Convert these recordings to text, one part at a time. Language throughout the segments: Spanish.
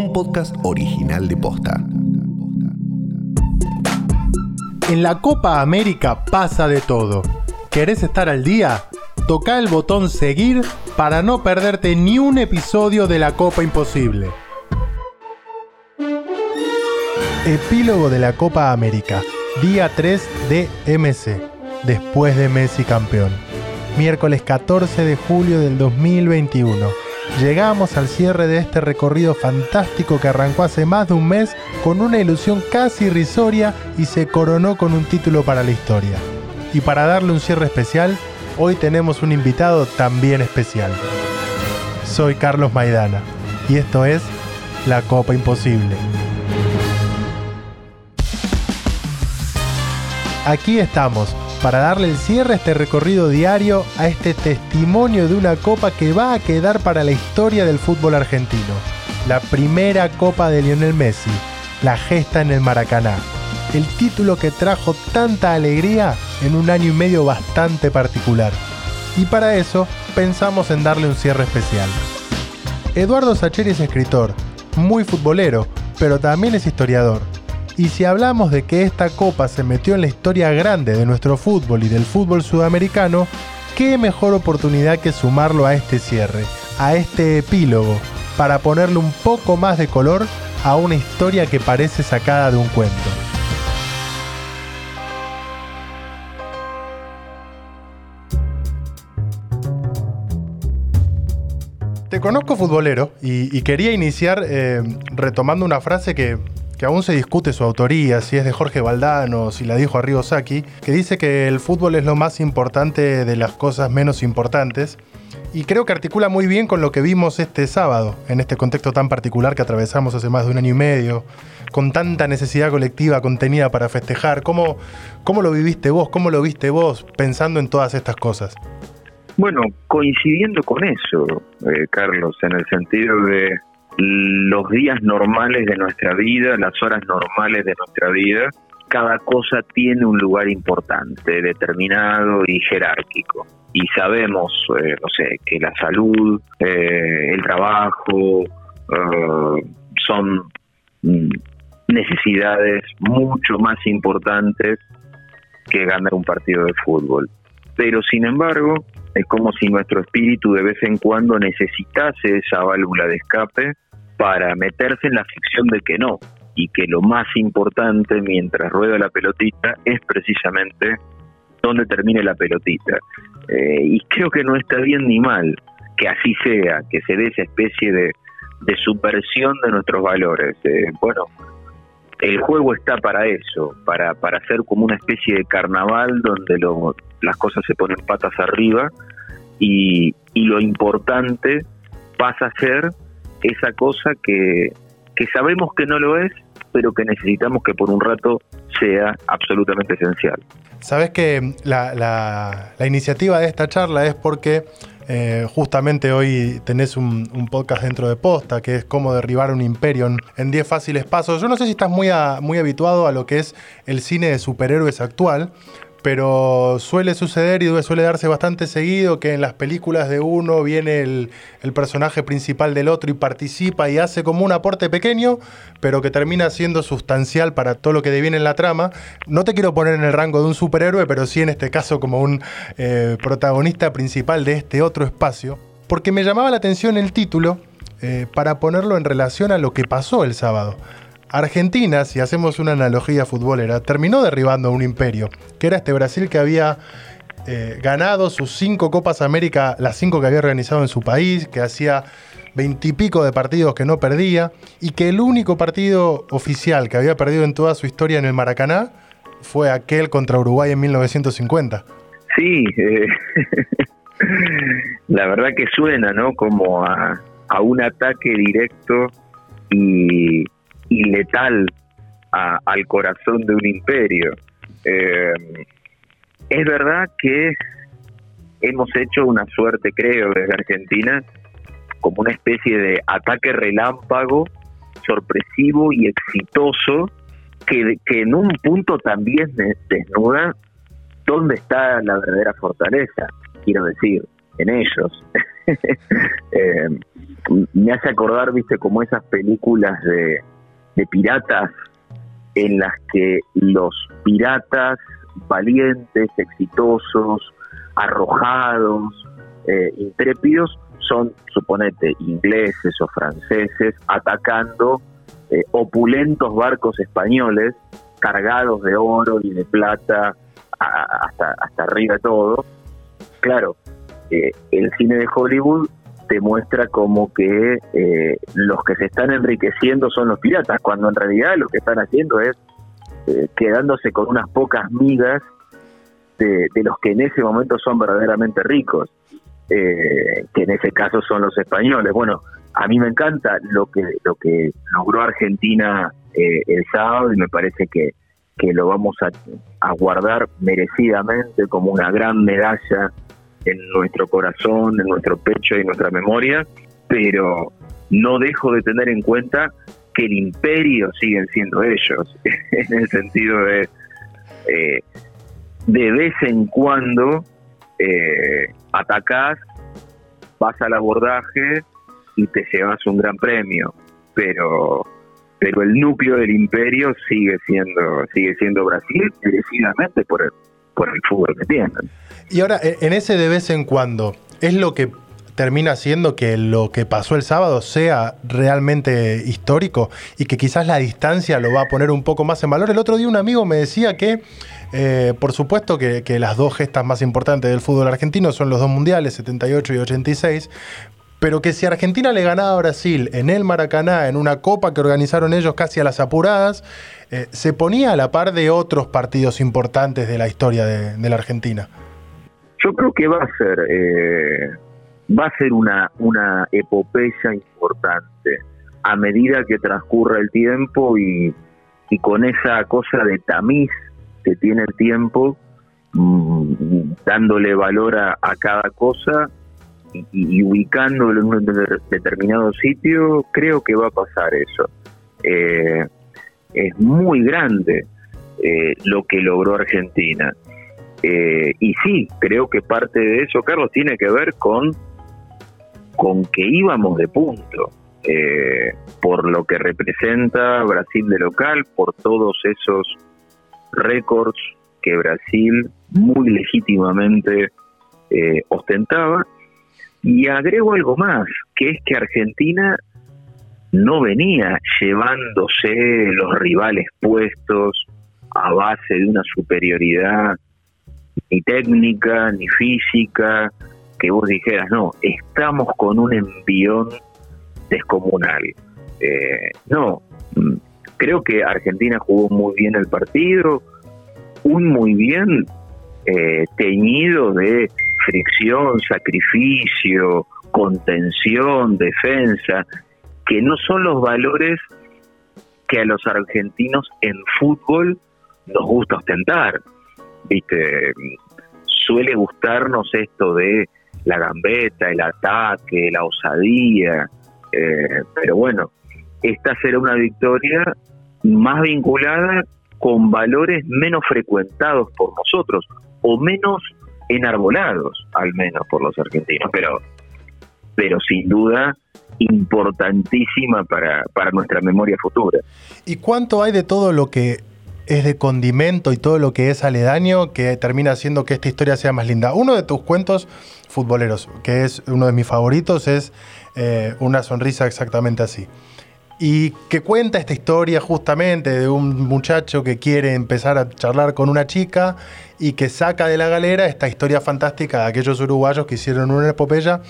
un podcast original de Posta. En la Copa América pasa de todo. ¿Querés estar al día? Toca el botón seguir para no perderte ni un episodio de la Copa Imposible. Epílogo de la Copa América, día 3 de MC, después de Messi campeón. Miércoles 14 de julio del 2021 llegamos al cierre de este recorrido fantástico que arrancó hace más de un mes con una ilusión casi irrisoria y se coronó con un título para la historia. Y para darle un cierre especial, hoy tenemos un invitado también especial. Soy Carlos Maidana y esto es La Copa Imposible. Aquí estamos para darle el cierre a este recorrido diario, a este testimonio de una copa que va a quedar para la historia del fútbol argentino. La primera copa de Lionel Messi, la gesta en el Maracaná. El título que trajo tanta alegría en un año y medio bastante particular. Y para eso pensamos en darle un cierre especial. Eduardo Sacheri es escritor, muy futbolero, pero también es historiador y si hablamos de que esta copa se metió en la historia grande de nuestro fútbol y del fútbol sudamericano, qué mejor oportunidad que sumarlo a este cierre, a este epílogo, para ponerle un poco más de color a una historia que parece sacada de un cuento. Te conozco futbolero y, quería iniciar eh, retomando una frase que que aún se discute su autoría, si es de Jorge Valdano, si la dijo Arrigo Sacchi, que dice que el fútbol es lo más importante de las cosas menos importantes. Y creo que articula muy bien con lo que vimos este sábado, en este contexto tan particular que atravesamos hace más de un año y medio, con tanta necesidad colectiva contenida para festejar. ¿Cómo, cómo lo viviste vos? ¿Cómo lo viste vos pensando en todas estas cosas? Bueno, coincidiendo con eso, eh, Carlos, en el sentido de los días normales de nuestra vida, las horas normales de nuestra vida, cada cosa tiene un lugar importante, determinado y jerárquico. Y sabemos, eh, no sé, que la salud, eh, el trabajo, eh, son mm, necesidades mucho más importantes que ganar un partido de fútbol. Pero sin embargo, es como si nuestro espíritu de vez en cuando necesitase esa válvula de escape para meterse en la ficción de que no, y que lo más importante mientras rueda la pelotita es precisamente dónde termine la pelotita. Eh, y creo que no está bien ni mal que así sea, que se dé esa especie de, de subversión de nuestros valores. Eh, bueno, el juego está para eso, para, para hacer como una especie de carnaval donde lo, las cosas se ponen patas arriba y, y lo importante pasa a ser esa cosa que, que sabemos que no lo es, pero que necesitamos que por un rato sea absolutamente esencial. Sabes que la, la, iniciativa de esta charla es porque eh, justamente hoy tenés un, podcast dentro de Posta que es cómo derribar un imperio en 10 fáciles pasos. Yo no sé si estás muy, muy habituado a lo que es el cine de superhéroes actual, pero suele suceder y suele darse bastante seguido que en las películas de uno viene el, personaje principal del otro y participa y hace como un aporte pequeño, pero que termina siendo sustancial para todo lo que deviene en la trama. No te quiero poner en el rango de un superhéroe, pero sí en este caso como un eh, protagonista principal de este otro espacio, porque me llamaba la atención el título eh, para ponerlo en relación a lo que pasó el sábado. Argentina, si hacemos una analogía futbolera, terminó derribando un imperio, que era este Brasil que había eh, ganado sus cinco Copas América, las cinco que había organizado en su país, que hacía veintipico de partidos que no perdía, y que el único partido oficial que había perdido en toda su historia en el Maracaná fue aquel contra Uruguay en 1950. Sí, eh, la verdad que suena, ¿no? Como a, a un ataque directo y y letal al corazón de un imperio. Eh, es verdad que hemos hecho una suerte, creo, desde Argentina, como una especie de ataque relámpago, sorpresivo y exitoso, que, que en un punto también desnuda dónde está la verdadera fortaleza, quiero decir, en ellos. Eh, me hace acordar, viste, como esas películas de, de piratas en las que los piratas valientes, exitosos, arrojados, eh, intrépidos, son, suponete, ingleses o franceses atacando eh, opulentos barcos españoles cargados de oro y de plata hasta, hasta arriba todo. Claro, eh, el cine de Hollywood te muestra como que los que se están enriqueciendo son los piratas, cuando en realidad lo que están haciendo es quedándose con unas pocas migas de, los que en ese momento son verdaderamente ricos, eh, que en ese caso son los españoles. Bueno, a mí me encanta lo que lo que logró Argentina eh, el sábado y me parece que, que lo vamos a, guardar merecidamente como una gran medalla en nuestro corazón, en nuestro pecho y nuestra memoria, pero no dejo de tener en cuenta que el imperio siguen siendo ellos, en el sentido de eh, de vez en cuando eh, atacás, vas al abordaje y te llevas un gran premio, pero pero el núcleo del imperio sigue siendo sigue siendo Brasil decididamente por el, por el fútbol que tienen. Y ahora, en ese de vez en cuando, ¿es lo que termina siendo que lo que pasó el sábado sea realmente histórico y que quizás la distancia lo va a poner un poco más en valor. El otro día un amigo me decía que, eh, por supuesto, que, las dos gestas más importantes del fútbol argentino son los dos mundiales, 78 y 86, pero que si Argentina le ganaba a Brasil en el Maracaná, en una copa que organizaron ellos casi a las apuradas, eh, se ponía a la par de otros partidos importantes de la historia de, la Argentina. Yo creo que va a ser... Eh, va a ser una, una epopeya importante a medida que transcurra el tiempo y, y con esa cosa de tamiz que tiene el tiempo, mm, dándole valor a, cada cosa y, ubicándolo en un determinado sitio, creo que va a pasar eso. Eh, es muy grande eh, lo que logró Argentina. Eh, y sí, creo que parte de eso, Carlos, tiene que ver con con que íbamos de punto, eh, por lo que representa Brasil de local, por todos esos récords que Brasil muy legítimamente eh, ostentaba. Y agrego algo más, que es que Argentina no venía llevándose los rivales puestos a base de una superioridad ni técnica, ni física, que vos dijeras, no, estamos con un envión descomunal. Eh, no, mm, creo que Argentina jugó muy bien el partido, un muy bien eh, teñido de fricción, sacrificio, contención, defensa, que no son los valores que a los argentinos en fútbol nos gusta ostentar. Viste, suele gustarnos esto de la gambeta, el ataque, la osadía. Eh, pero bueno, esta será una victoria más vinculada con valores menos frecuentados por nosotros o menos enarbolados, al menos por los argentinos, pero, pero sin duda importantísima para, para nuestra memoria futura. ¿Y cuánto hay de todo lo que es de condimento y todo lo que es aledaño que termina haciendo que esta historia sea más linda. Uno de tus cuentos futboleros, que es uno de mis favoritos, es eh, Una sonrisa exactamente así. Y que cuenta esta historia justamente de un muchacho que quiere empezar a charlar con una chica y que saca de la galera esta historia fantástica de aquellos uruguayos que hicieron una epopeya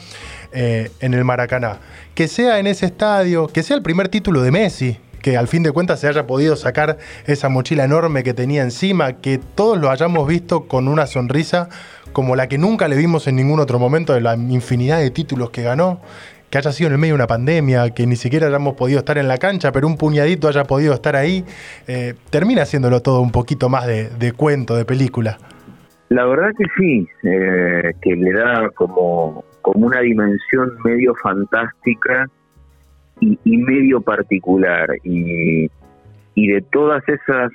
eh, en el Maracaná. Que sea en ese estadio, que sea el primer título de Messi, que al fin de cuentas se haya podido sacar esa mochila enorme que tenía encima, que todos lo hayamos visto con una sonrisa como la que nunca le vimos en ningún otro momento de la infinidad de títulos que ganó, que haya sido en el medio de una pandemia, que ni siquiera hayamos podido estar en la cancha, pero un puñadito haya podido estar ahí, eh, termina haciéndolo todo un poquito más de, cuento, de película. La verdad que sí, eh, que le da como, como una dimensión medio fantástica y, medio particular y, y de todas esas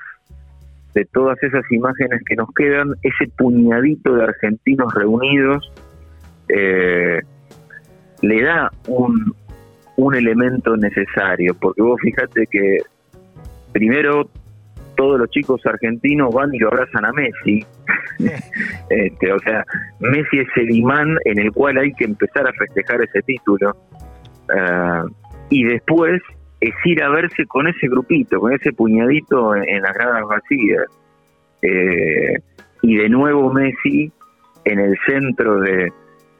de todas esas imágenes que nos quedan ese puñadito de argentinos reunidos eh, le da un, un elemento necesario, porque vos fíjate que primero todos los chicos argentinos van y lo abrazan a Messi. este, o sea, Messi es el imán en el cual hay que empezar a festejar ese título. Ah, y después es ir a verse con ese grupito, con ese puñadito en, las gradas vacías. Eh, y de nuevo Messi en el centro de,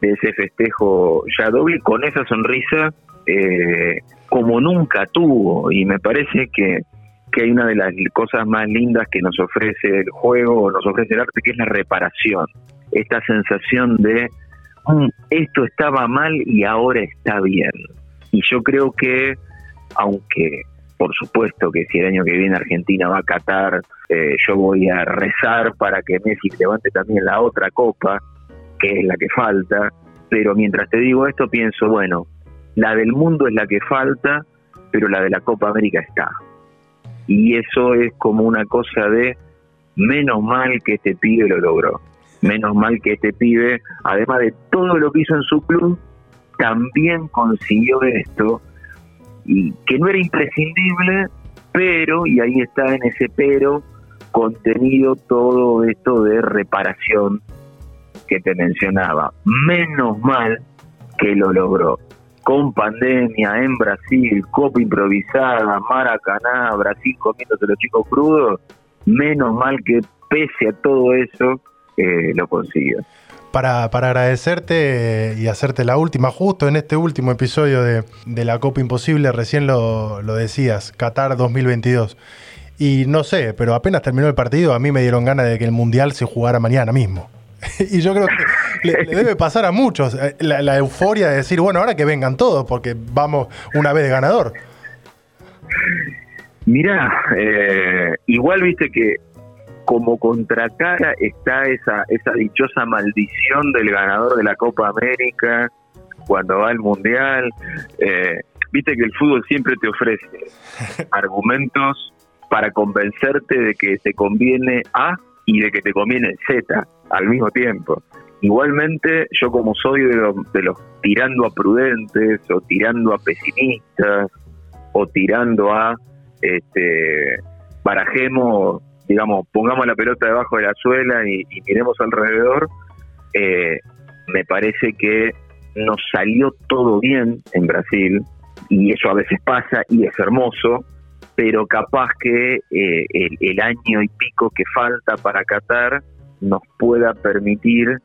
ese festejo ya doble, con esa sonrisa eh, como nunca tuvo. Y me parece que, que hay una de las cosas más lindas que nos ofrece el juego, nos ofrece el arte, que es la reparación. Esta sensación de mm, esto estaba mal y ahora está bien. Y yo creo que, aunque por supuesto que si el año que viene Argentina va a Qatar, eh, yo voy a rezar para que Messi levante también la otra copa, que es la que falta, pero mientras te digo esto pienso, bueno, la del mundo es la que falta, pero la de la Copa América está. Y eso es como una cosa de, menos mal que este pibe lo logró, menos mal que este pibe, además de todo lo que hizo en su club, también consiguió esto y que no era imprescindible, pero, y ahí está en ese pero, contenido todo esto de reparación que te mencionaba. Menos mal que lo logró. Con pandemia en Brasil, copa improvisada, Maracaná, Brasil comiéndose los chicos crudos, menos mal que pese a todo eso, eh, lo consiguió para, para, agradecerte y hacerte la última, justo en este último episodio de, la Copa Imposible, recién lo, decías, Qatar 2022. Y no sé, pero apenas terminó el partido, a mí me dieron ganas de que el Mundial se jugara mañana mismo. y yo creo que le, debe pasar a muchos eh, la, euforia de decir, bueno, ahora que vengan todos, porque vamos una vez de ganador. Mirá, eh, igual viste que como contracara está esa, esa dichosa maldición del ganador de la Copa América cuando va al Mundial. Eh, viste que el fútbol siempre te ofrece argumentos para convencerte de que te conviene A y de que te conviene Z al mismo tiempo. Igualmente, yo como soy de los, de los tirando a prudentes o tirando a pesimistas o tirando a este, barajemos digamos, pongamos la pelota debajo de la suela y, miremos alrededor, eh, me parece que nos salió todo bien en Brasil, y eso a veces pasa y es hermoso, pero capaz que eh, el, año y pico que falta para Qatar nos pueda permitir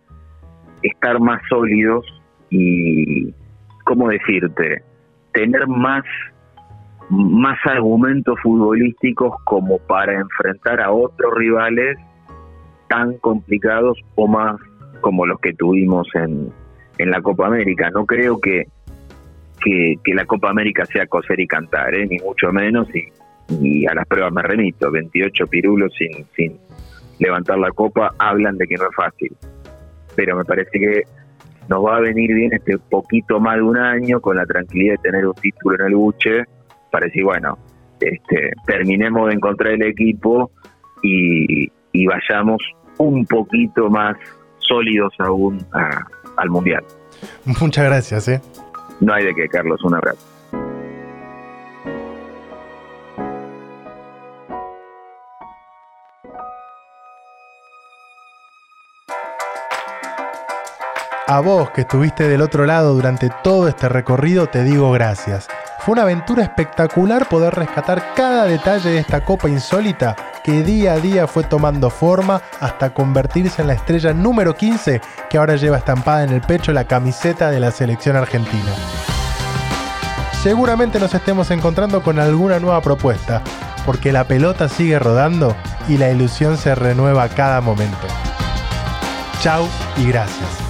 estar más sólidos y, ¿cómo decirte?, tener más más argumentos futbolísticos como para enfrentar a otros rivales tan complicados o más como los que tuvimos en, en la Copa América. No creo que, que, la Copa América sea coser y cantar, ¿eh? ni mucho menos, y, y, a las pruebas me remito. 28 pirulos sin, sin levantar la copa hablan de que no es fácil. Pero me parece que nos va a venir bien este poquito más de un año con la tranquilidad de tener un título en el buche para decir, bueno, este, terminemos de encontrar el equipo y, vayamos un poquito más sólidos aún al Mundial. Muchas gracias. ¿eh? No hay de qué, Carlos, un abrazo. A vos que estuviste del otro lado durante todo este recorrido, te digo gracias. Fue una aventura espectacular poder rescatar cada detalle de esta copa insólita que día a día fue tomando forma hasta convertirse en la estrella número 15 que ahora lleva estampada en el pecho la camiseta de la selección argentina. Seguramente nos estemos encontrando con alguna nueva propuesta, porque la pelota sigue rodando y la ilusión se renueva a cada momento. Chau y gracias.